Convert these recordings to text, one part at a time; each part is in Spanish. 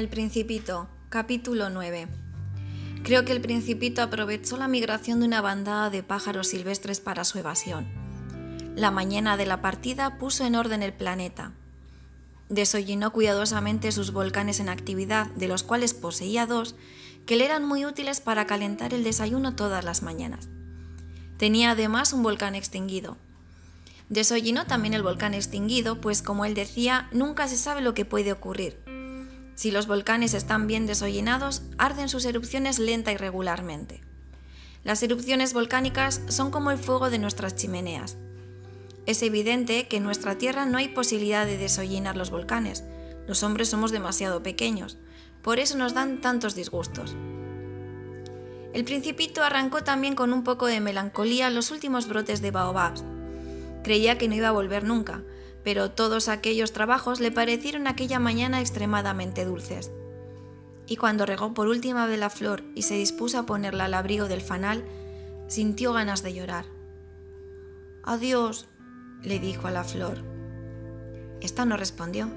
El Principito, capítulo 9. Creo que el Principito aprovechó la migración de una bandada de pájaros silvestres para su evasión. La mañana de la partida puso en orden el planeta. Desollinó cuidadosamente sus volcanes en actividad, de los cuales poseía dos, que le eran muy útiles para calentar el desayuno todas las mañanas. Tenía además un volcán extinguido. Desollinó también el volcán extinguido, pues como él decía, nunca se sabe lo que puede ocurrir. Si los volcanes están bien desollinados, arden sus erupciones lenta y regularmente. Las erupciones volcánicas son como el fuego de nuestras chimeneas. Es evidente que en nuestra Tierra no hay posibilidad de desollinar los volcanes. Los hombres somos demasiado pequeños, por eso nos dan tantos disgustos. El principito arrancó también con un poco de melancolía los últimos brotes de baobabs. Creía que no iba a volver nunca, pero todos aquellos trabajos le parecieron aquella mañana extremadamente dulces. Y cuando regó por última vez la flor y se dispuso a ponerla al abrigo del fanal, sintió ganas de llorar. Adiós, le dijo a la flor. Esta no respondió.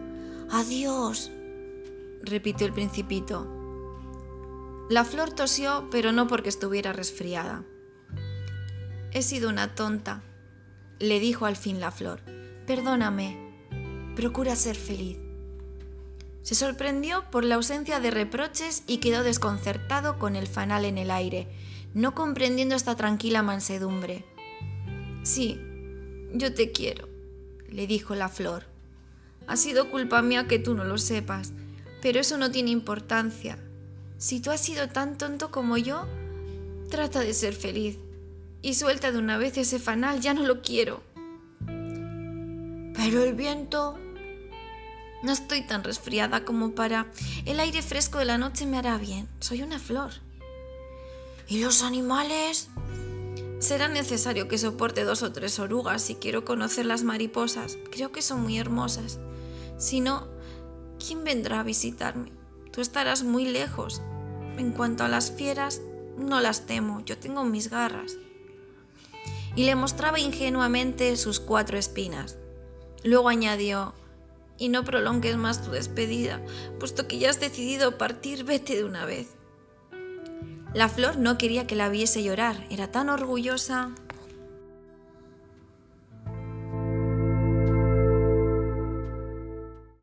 Adiós, repitió el principito. La flor tosió, pero no porque estuviera resfriada. He sido una tonta, le dijo al fin la flor. Perdóname, procura ser feliz. Se sorprendió por la ausencia de reproches y quedó desconcertado con el fanal en el aire, no comprendiendo esta tranquila mansedumbre. Sí, yo te quiero, le dijo la flor. Ha sido culpa mía que tú no lo sepas, pero eso no tiene importancia. Si tú has sido tan tonto como yo, trata de ser feliz y suelta de una vez ese fanal, ya no lo quiero. Pero el viento... No estoy tan resfriada como para... El aire fresco de la noche me hará bien. Soy una flor. ¿Y los animales? Será necesario que soporte dos o tres orugas si quiero conocer las mariposas. Creo que son muy hermosas. Si no, ¿quién vendrá a visitarme? Tú estarás muy lejos. En cuanto a las fieras, no las temo. Yo tengo mis garras. Y le mostraba ingenuamente sus cuatro espinas. Luego añadió, y no prolongues más tu despedida, puesto que ya has decidido partir, vete de una vez. La flor no quería que la viese llorar, era tan orgullosa.